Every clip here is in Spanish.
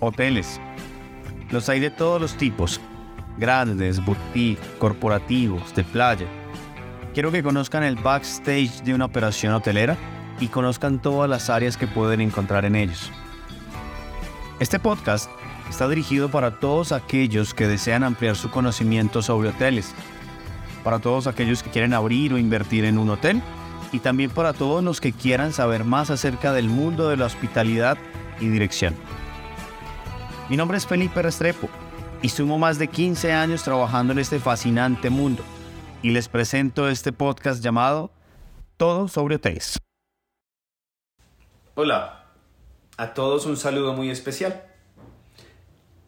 hoteles. Los hay de todos los tipos, grandes, boutique, corporativos, de playa. Quiero que conozcan el backstage de una operación hotelera y conozcan todas las áreas que pueden encontrar en ellos. Este podcast está dirigido para todos aquellos que desean ampliar su conocimiento sobre hoteles, para todos aquellos que quieren abrir o invertir en un hotel y también para todos los que quieran saber más acerca del mundo de la hospitalidad y dirección. Mi nombre es Felipe Restrepo y sumo más de 15 años trabajando en este fascinante mundo y les presento este podcast llamado Todo sobre hoteles. Hola, a todos un saludo muy especial.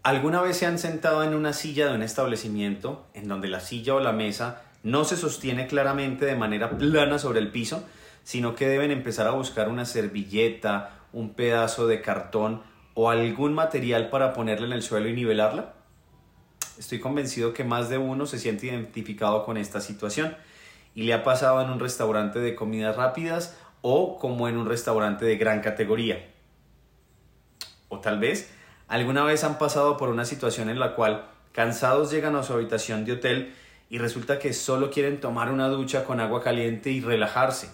¿Alguna vez se han sentado en una silla de un establecimiento en donde la silla o la mesa no se sostiene claramente de manera plana sobre el piso, sino que deben empezar a buscar una servilleta, un pedazo de cartón o algún material para ponerla en el suelo y nivelarla? Estoy convencido que más de uno se siente identificado con esta situación y le ha pasado en un restaurante de comidas rápidas o como en un restaurante de gran categoría. O tal vez alguna vez han pasado por una situación en la cual cansados llegan a su habitación de hotel y resulta que solo quieren tomar una ducha con agua caliente y relajarse.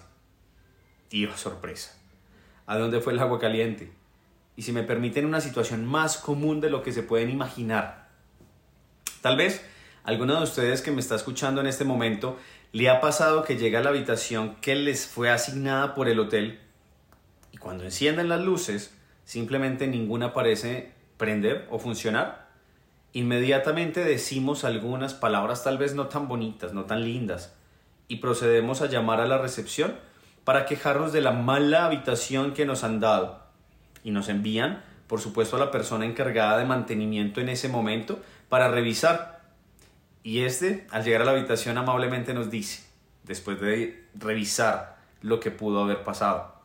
Dios, sorpresa. ¿A dónde fue el agua caliente? Y si me permiten una situación más común de lo que se pueden imaginar. Tal vez alguno de ustedes que me está escuchando en este momento le ha pasado que llega a la habitación que les fue asignada por el hotel y cuando encienden las luces simplemente ninguna parece prender o funcionar Inmediatamente decimos algunas palabras tal vez no tan bonitas, no tan lindas, y procedemos a llamar a la recepción para quejarnos de la mala habitación que nos han dado. Y nos envían, por supuesto, a la persona encargada de mantenimiento en ese momento para revisar. Y este, al llegar a la habitación, amablemente nos dice, después de revisar lo que pudo haber pasado,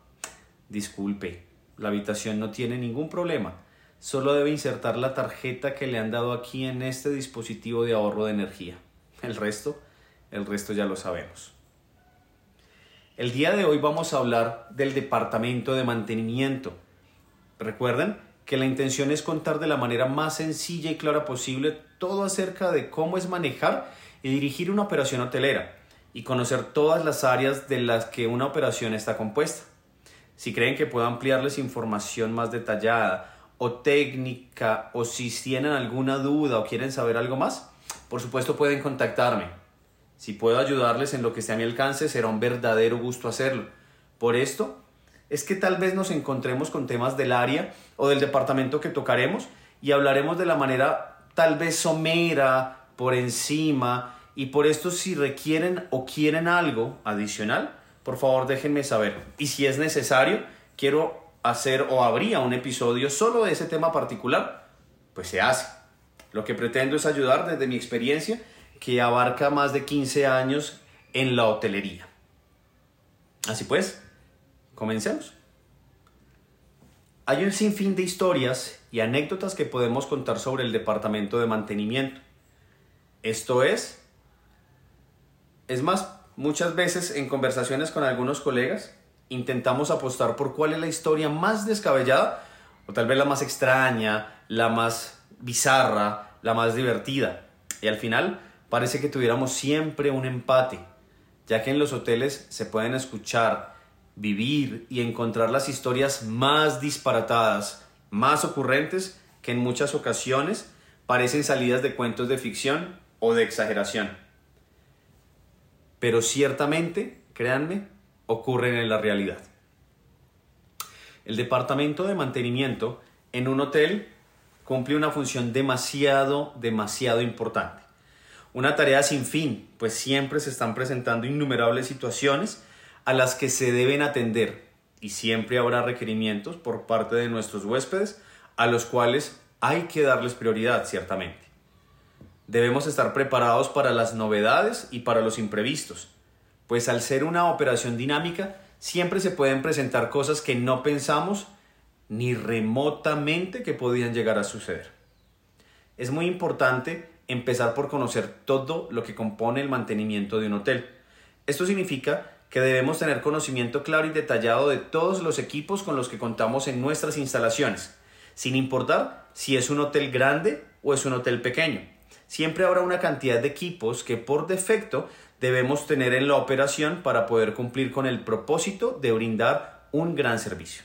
disculpe, la habitación no tiene ningún problema solo debe insertar la tarjeta que le han dado aquí en este dispositivo de ahorro de energía. El resto, el resto ya lo sabemos. El día de hoy vamos a hablar del departamento de mantenimiento. Recuerden que la intención es contar de la manera más sencilla y clara posible todo acerca de cómo es manejar y dirigir una operación hotelera y conocer todas las áreas de las que una operación está compuesta. Si creen que puedo ampliarles información más detallada o técnica o si tienen alguna duda o quieren saber algo más, por supuesto pueden contactarme. Si puedo ayudarles en lo que esté a mi alcance, será un verdadero gusto hacerlo. Por esto es que tal vez nos encontremos con temas del área o del departamento que tocaremos y hablaremos de la manera tal vez somera, por encima, y por esto si requieren o quieren algo adicional, por favor déjenme saber. Y si es necesario, quiero hacer o habría un episodio solo de ese tema particular, pues se hace. Lo que pretendo es ayudar desde mi experiencia, que abarca más de 15 años en la hotelería. Así pues, comencemos. Hay un sinfín de historias y anécdotas que podemos contar sobre el departamento de mantenimiento. Esto es, es más, muchas veces en conversaciones con algunos colegas, intentamos apostar por cuál es la historia más descabellada o tal vez la más extraña, la más bizarra, la más divertida. Y al final parece que tuviéramos siempre un empate, ya que en los hoteles se pueden escuchar, vivir y encontrar las historias más disparatadas, más ocurrentes, que en muchas ocasiones parecen salidas de cuentos de ficción o de exageración. Pero ciertamente, créanme, ocurren en la realidad. El departamento de mantenimiento en un hotel cumple una función demasiado, demasiado importante. Una tarea sin fin, pues siempre se están presentando innumerables situaciones a las que se deben atender y siempre habrá requerimientos por parte de nuestros huéspedes a los cuales hay que darles prioridad, ciertamente. Debemos estar preparados para las novedades y para los imprevistos, pues al ser una operación dinámica, siempre se pueden presentar cosas que no pensamos ni remotamente que podían llegar a suceder. Es muy importante empezar por conocer todo lo que compone el mantenimiento de un hotel. Esto significa que debemos tener conocimiento claro y detallado de todos los equipos con los que contamos en nuestras instalaciones, sin importar si es un hotel grande o es un hotel pequeño. Siempre habrá una cantidad de equipos que por defecto debemos tener en la operación para poder cumplir con el propósito de brindar un gran servicio.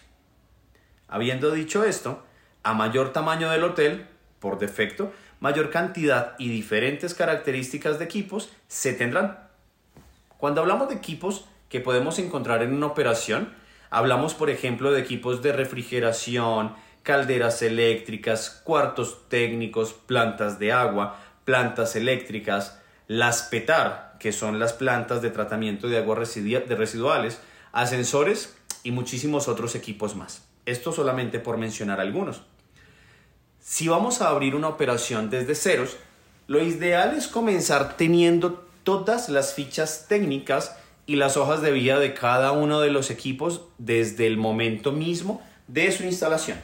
Habiendo dicho esto, a mayor tamaño del hotel, por defecto, mayor cantidad y diferentes características de equipos se tendrán. Cuando hablamos de equipos que podemos encontrar en una operación, hablamos por ejemplo de equipos de refrigeración, calderas eléctricas, cuartos técnicos, plantas de agua, plantas eléctricas, las PETAR, que son las plantas de tratamiento de aguas residuales, ascensores y muchísimos otros equipos más. Esto solamente por mencionar algunos. Si vamos a abrir una operación desde ceros, lo ideal es comenzar teniendo todas las fichas técnicas y las hojas de vida de cada uno de los equipos desde el momento mismo de su instalación.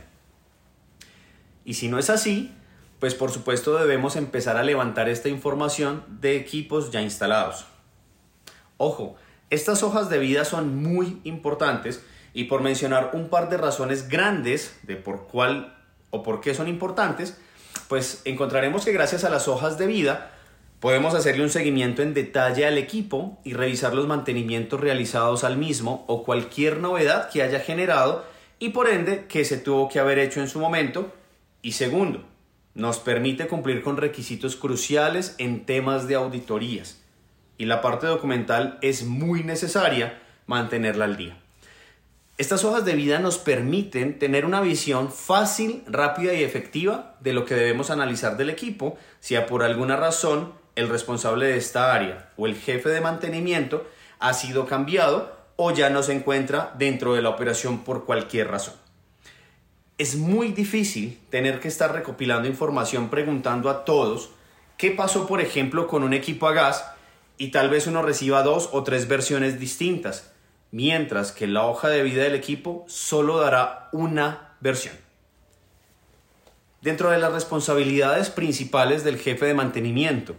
Y si no es así, pues por supuesto debemos empezar a levantar esta información de equipos ya instalados. Ojo, estas hojas de vida son muy importantes y por mencionar un par de razones grandes de por cuál o por qué son importantes, pues encontraremos que gracias a las hojas de vida podemos hacerle un seguimiento en detalle al equipo y revisar los mantenimientos realizados al mismo o cualquier novedad que haya generado y por ende que se tuvo que haber hecho en su momento. Y segundo, nos permite cumplir con requisitos cruciales en temas de auditorías. Y la parte documental es muy necesaria mantenerla al día. Estas hojas de vida nos permiten tener una visión fácil, rápida y efectiva de lo que debemos analizar del equipo si por alguna razón el responsable de esta área o el jefe de mantenimiento ha sido cambiado o ya no se encuentra dentro de la operación por cualquier razón. Es muy difícil tener que estar recopilando información preguntando a todos qué pasó por ejemplo con un equipo a gas y tal vez uno reciba dos o tres versiones distintas mientras que la hoja de vida del equipo solo dará una versión. Dentro de las responsabilidades principales del jefe de mantenimiento,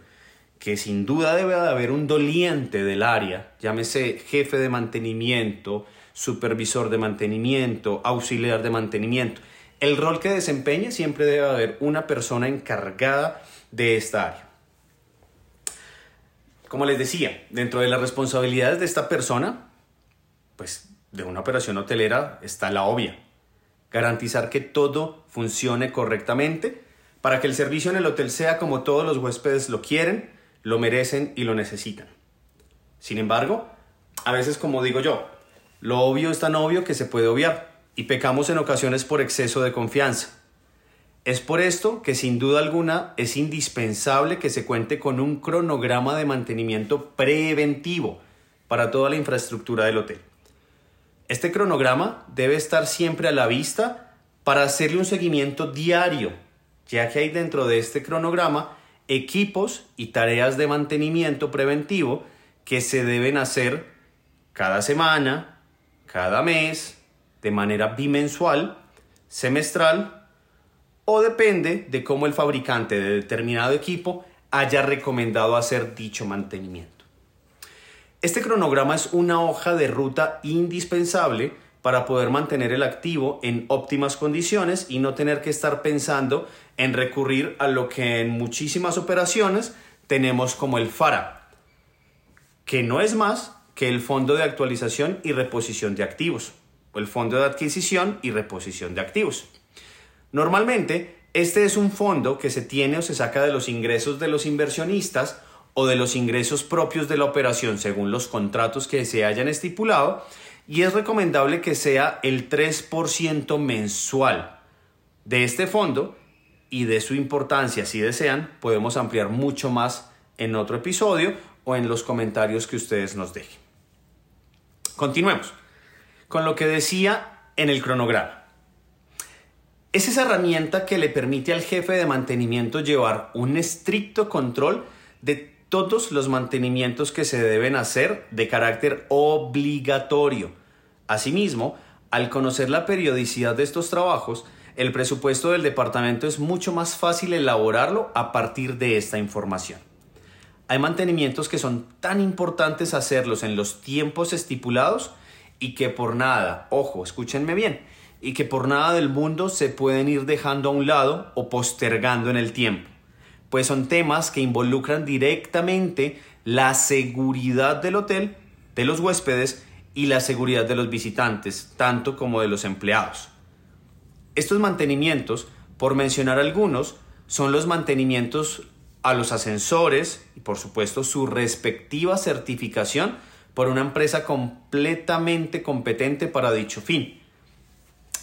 que sin duda debe de haber un doliente del área, llámese jefe de mantenimiento, supervisor de mantenimiento, auxiliar de mantenimiento, el rol que desempeñe siempre debe haber una persona encargada de esta área. Como les decía, dentro de las responsabilidades de esta persona pues de una operación hotelera está la obvia. Garantizar que todo funcione correctamente para que el servicio en el hotel sea como todos los huéspedes lo quieren, lo merecen y lo necesitan. Sin embargo, a veces como digo yo, lo obvio es tan obvio que se puede obviar y pecamos en ocasiones por exceso de confianza. Es por esto que sin duda alguna es indispensable que se cuente con un cronograma de mantenimiento preventivo para toda la infraestructura del hotel. Este cronograma debe estar siempre a la vista para hacerle un seguimiento diario, ya que hay dentro de este cronograma equipos y tareas de mantenimiento preventivo que se deben hacer cada semana, cada mes, de manera bimensual, semestral o depende de cómo el fabricante de determinado equipo haya recomendado hacer dicho mantenimiento. Este cronograma es una hoja de ruta indispensable para poder mantener el activo en óptimas condiciones y no tener que estar pensando en recurrir a lo que en muchísimas operaciones tenemos como el FARA, que no es más que el Fondo de Actualización y Reposición de Activos, o el Fondo de Adquisición y Reposición de Activos. Normalmente, este es un fondo que se tiene o se saca de los ingresos de los inversionistas o de los ingresos propios de la operación según los contratos que se hayan estipulado y es recomendable que sea el 3% mensual de este fondo y de su importancia si desean podemos ampliar mucho más en otro episodio o en los comentarios que ustedes nos dejen. Continuemos con lo que decía en el cronograma. Es esa herramienta que le permite al jefe de mantenimiento llevar un estricto control de todos los mantenimientos que se deben hacer de carácter obligatorio. Asimismo, al conocer la periodicidad de estos trabajos, el presupuesto del departamento es mucho más fácil elaborarlo a partir de esta información. Hay mantenimientos que son tan importantes hacerlos en los tiempos estipulados y que por nada, ojo, escúchenme bien, y que por nada del mundo se pueden ir dejando a un lado o postergando en el tiempo, pues son temas que involucran directamente la seguridad del hotel, de los huéspedes y la seguridad de los visitantes, tanto como de los empleados. Estos mantenimientos, por mencionar algunos, son los mantenimientos a los ascensores y por supuesto su respectiva certificación por una empresa completamente competente para dicho fin.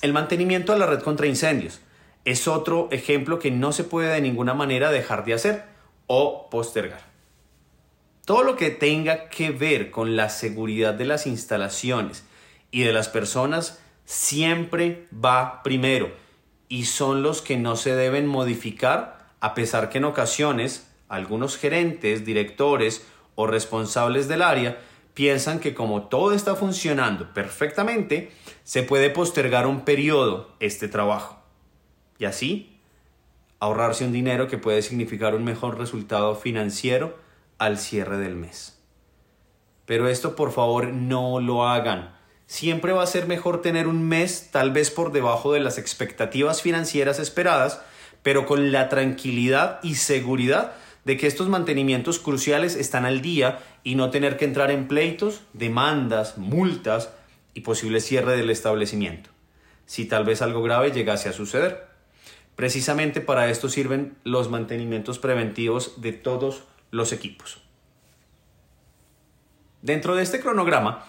El mantenimiento a la red contra incendios es otro ejemplo que no se puede de ninguna manera dejar de hacer o postergar. Todo lo que tenga que ver con la seguridad de las instalaciones y de las personas siempre va primero y son los que no se deben modificar a pesar que en ocasiones algunos gerentes, directores o responsables del área piensan que como todo está funcionando perfectamente, se puede postergar un periodo este trabajo. Y así, ahorrarse un dinero que puede significar un mejor resultado financiero al cierre del mes. Pero esto por favor no lo hagan. Siempre va a ser mejor tener un mes tal vez por debajo de las expectativas financieras esperadas, pero con la tranquilidad y seguridad de que estos mantenimientos cruciales están al día y no tener que entrar en pleitos, demandas, multas y posible cierre del establecimiento, si tal vez algo grave llegase a suceder. Precisamente para esto sirven los mantenimientos preventivos de todos los equipos. Dentro de este cronograma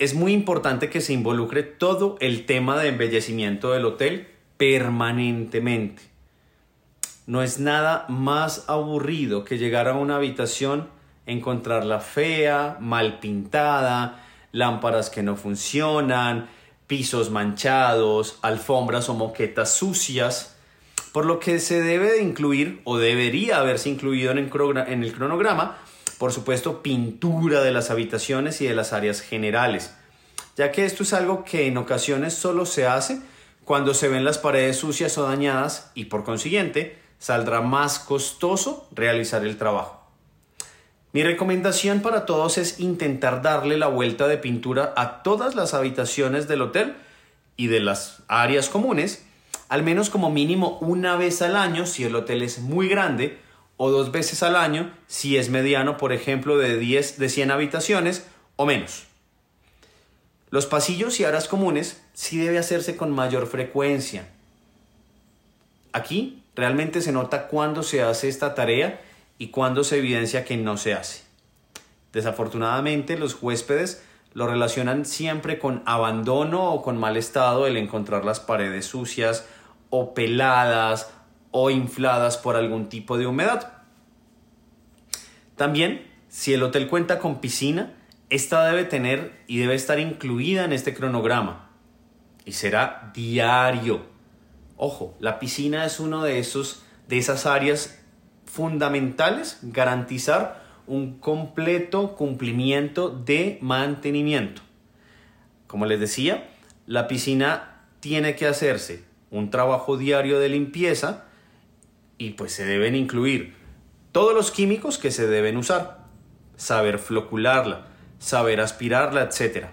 es muy importante que se involucre todo el tema de embellecimiento del hotel permanentemente no es nada más aburrido que llegar a una habitación, encontrarla fea, mal pintada, lámparas que no funcionan, pisos manchados, alfombras o moquetas sucias, por lo que se debe de incluir o debería haberse incluido en el, cronograma, por supuesto, pintura de las habitaciones y de las áreas generales, ya que esto es algo que en ocasiones solo se hace cuando se ven las paredes sucias o dañadas y por consiguiente saldrá más costoso realizar el trabajo. Mi recomendación para todos es intentar darle la vuelta de pintura a todas las habitaciones del hotel y de las áreas comunes, al menos como mínimo una vez al año si el hotel es muy grande o dos veces al año si es mediano, por ejemplo, de 10 de 100 habitaciones o menos. Los pasillos y áreas comunes sí debe hacerse con mayor frecuencia. Aquí Realmente se nota cuándo se hace esta tarea y cuándo se evidencia que no se hace. Desafortunadamente los huéspedes lo relacionan siempre con abandono o con mal estado el encontrar las paredes sucias o peladas o infladas por algún tipo de humedad. También, si el hotel cuenta con piscina, esta debe tener y debe estar incluida en este cronograma. Y será diario Ojo, la piscina es uno de esos de esas áreas fundamentales, garantizar un completo cumplimiento de mantenimiento. Como les decía, la piscina tiene que hacerse un trabajo diario de limpieza y pues se deben incluir todos los químicos que se deben usar, saber flocularla, saber aspirarla, etc.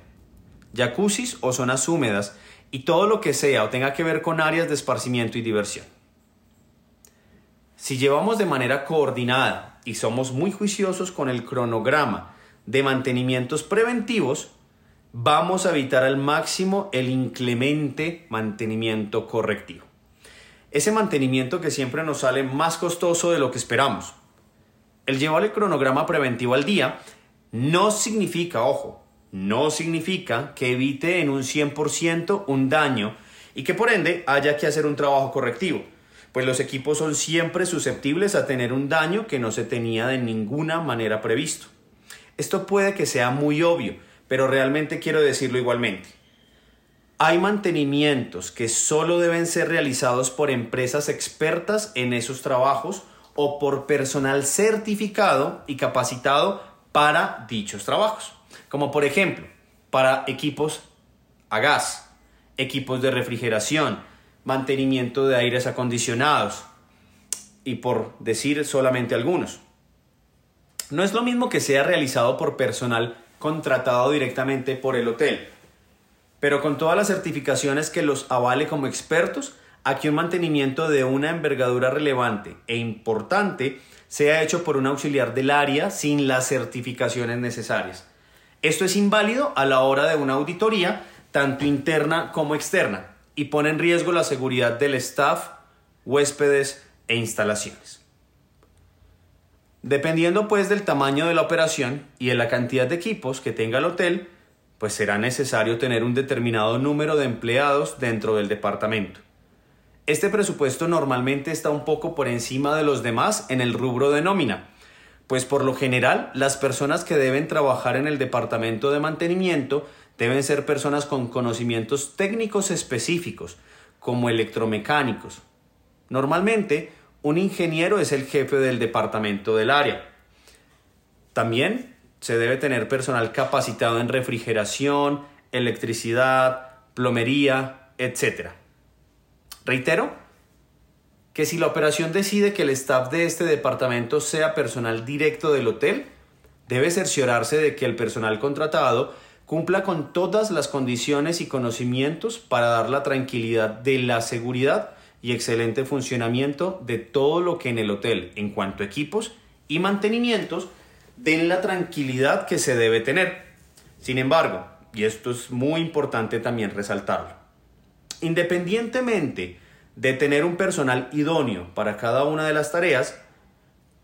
Jacuzzis o zonas húmedas y todo lo que sea o tenga que ver con áreas de esparcimiento y diversión. Si llevamos de manera coordinada y somos muy juiciosos con el cronograma de mantenimientos preventivos, vamos a evitar al máximo el inclemente mantenimiento correctivo. Ese mantenimiento que siempre nos sale más costoso de lo que esperamos. El llevar el cronograma preventivo al día no significa, ojo, no significa que evite en un 100% un daño y que por ende haya que hacer un trabajo correctivo, pues los equipos son siempre susceptibles a tener un daño que no se tenía de ninguna manera previsto. Esto puede que sea muy obvio, pero realmente quiero decirlo igualmente. Hay mantenimientos que solo deben ser realizados por empresas expertas en esos trabajos o por personal certificado y capacitado para dichos trabajos como por ejemplo para equipos a gas, equipos de refrigeración, mantenimiento de aires acondicionados y por decir solamente algunos. No es lo mismo que sea realizado por personal contratado directamente por el hotel, pero con todas las certificaciones que los avale como expertos, a que un mantenimiento de una envergadura relevante e importante sea hecho por un auxiliar del área sin las certificaciones necesarias. Esto es inválido a la hora de una auditoría, tanto interna como externa, y pone en riesgo la seguridad del staff, huéspedes e instalaciones. Dependiendo pues del tamaño de la operación y de la cantidad de equipos que tenga el hotel, pues será necesario tener un determinado número de empleados dentro del departamento. Este presupuesto normalmente está un poco por encima de los demás en el rubro de nómina, pues por lo general las personas que deben trabajar en el departamento de mantenimiento deben ser personas con conocimientos técnicos específicos, como electromecánicos. Normalmente, un ingeniero es el jefe del departamento del área. También se debe tener personal capacitado en refrigeración, electricidad, plomería, etc. Reitero que si la operación decide que el staff de este departamento sea personal directo del hotel, debe cerciorarse de que el personal contratado cumpla con todas las condiciones y conocimientos para dar la tranquilidad de la seguridad y excelente funcionamiento de todo lo que en el hotel en cuanto a equipos y mantenimientos den la tranquilidad que se debe tener. Sin embargo, y esto es muy importante también resaltarlo, Independientemente de tener un personal idóneo para cada una de las tareas,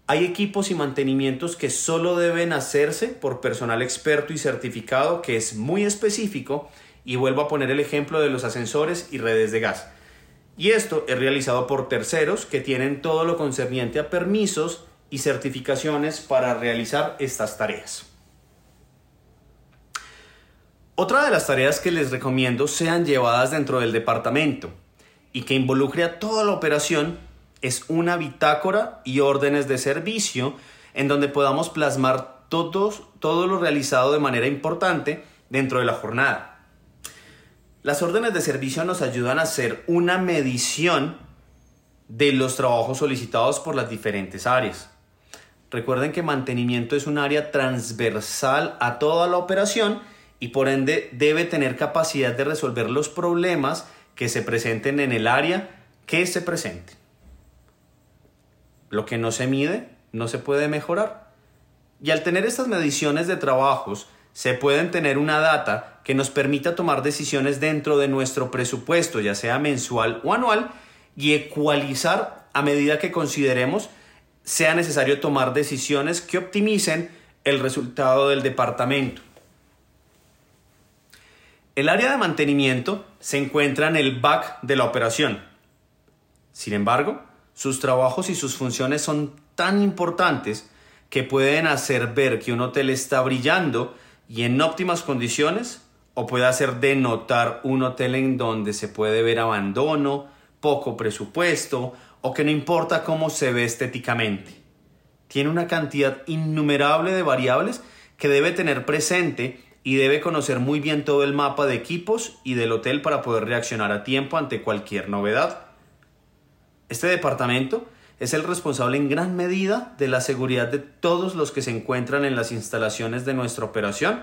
hay equipos y mantenimientos que solo deben hacerse por personal experto y certificado que es muy específico y vuelvo a poner el ejemplo de los ascensores y redes de gas. Y esto es realizado por terceros que tienen todo lo concerniente a permisos y certificaciones para realizar estas tareas. Otra de las tareas que les recomiendo sean llevadas dentro del departamento y que involucre a toda la operación es una bitácora y órdenes de servicio en donde podamos plasmar todos, todo lo realizado de manera importante dentro de la jornada. Las órdenes de servicio nos ayudan a hacer una medición de los trabajos solicitados por las diferentes áreas. Recuerden que mantenimiento es un área transversal a toda la operación y por ende debe tener capacidad de resolver los problemas que se presenten en el área que se presente. Lo que no se mide no se puede mejorar. Y al tener estas mediciones de trabajos, se pueden tener una data que nos permita tomar decisiones dentro de nuestro presupuesto, ya sea mensual o anual, y ecualizar a medida que consideremos sea necesario tomar decisiones que optimicen el resultado del departamento. El área de mantenimiento se encuentra en el back de la operación. Sin embargo, sus trabajos y sus funciones son tan importantes que pueden hacer ver que un hotel está brillando y en óptimas condiciones o puede hacer denotar un hotel en donde se puede ver abandono, poco presupuesto o que no importa cómo se ve estéticamente. Tiene una cantidad innumerable de variables que debe tener presente y debe conocer muy bien todo el mapa de equipos y del hotel para poder reaccionar a tiempo ante cualquier novedad. Este departamento es el responsable en gran medida de la seguridad de todos los que se encuentran en las instalaciones de nuestra operación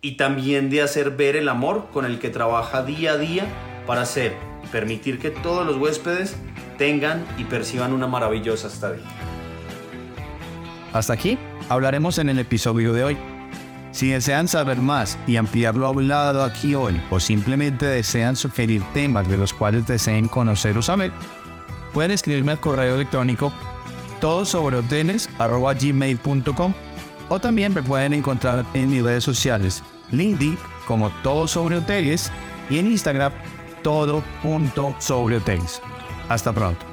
y también de hacer ver el amor con el que trabaja día a día para hacer y permitir que todos los huéspedes tengan y perciban una maravillosa estadía. Hasta aquí hablaremos en el episodio de hoy. Si desean saber más y ampliar lo hablado aquí hoy o simplemente desean sugerir temas de los cuales deseen conocer o saber, pueden escribirme al correo electrónico todo sobre gmail.com o también me pueden encontrar en mis redes sociales LinkedIn como todo sobre hoteles y en Instagram todo.sobrehoteles. Hasta pronto.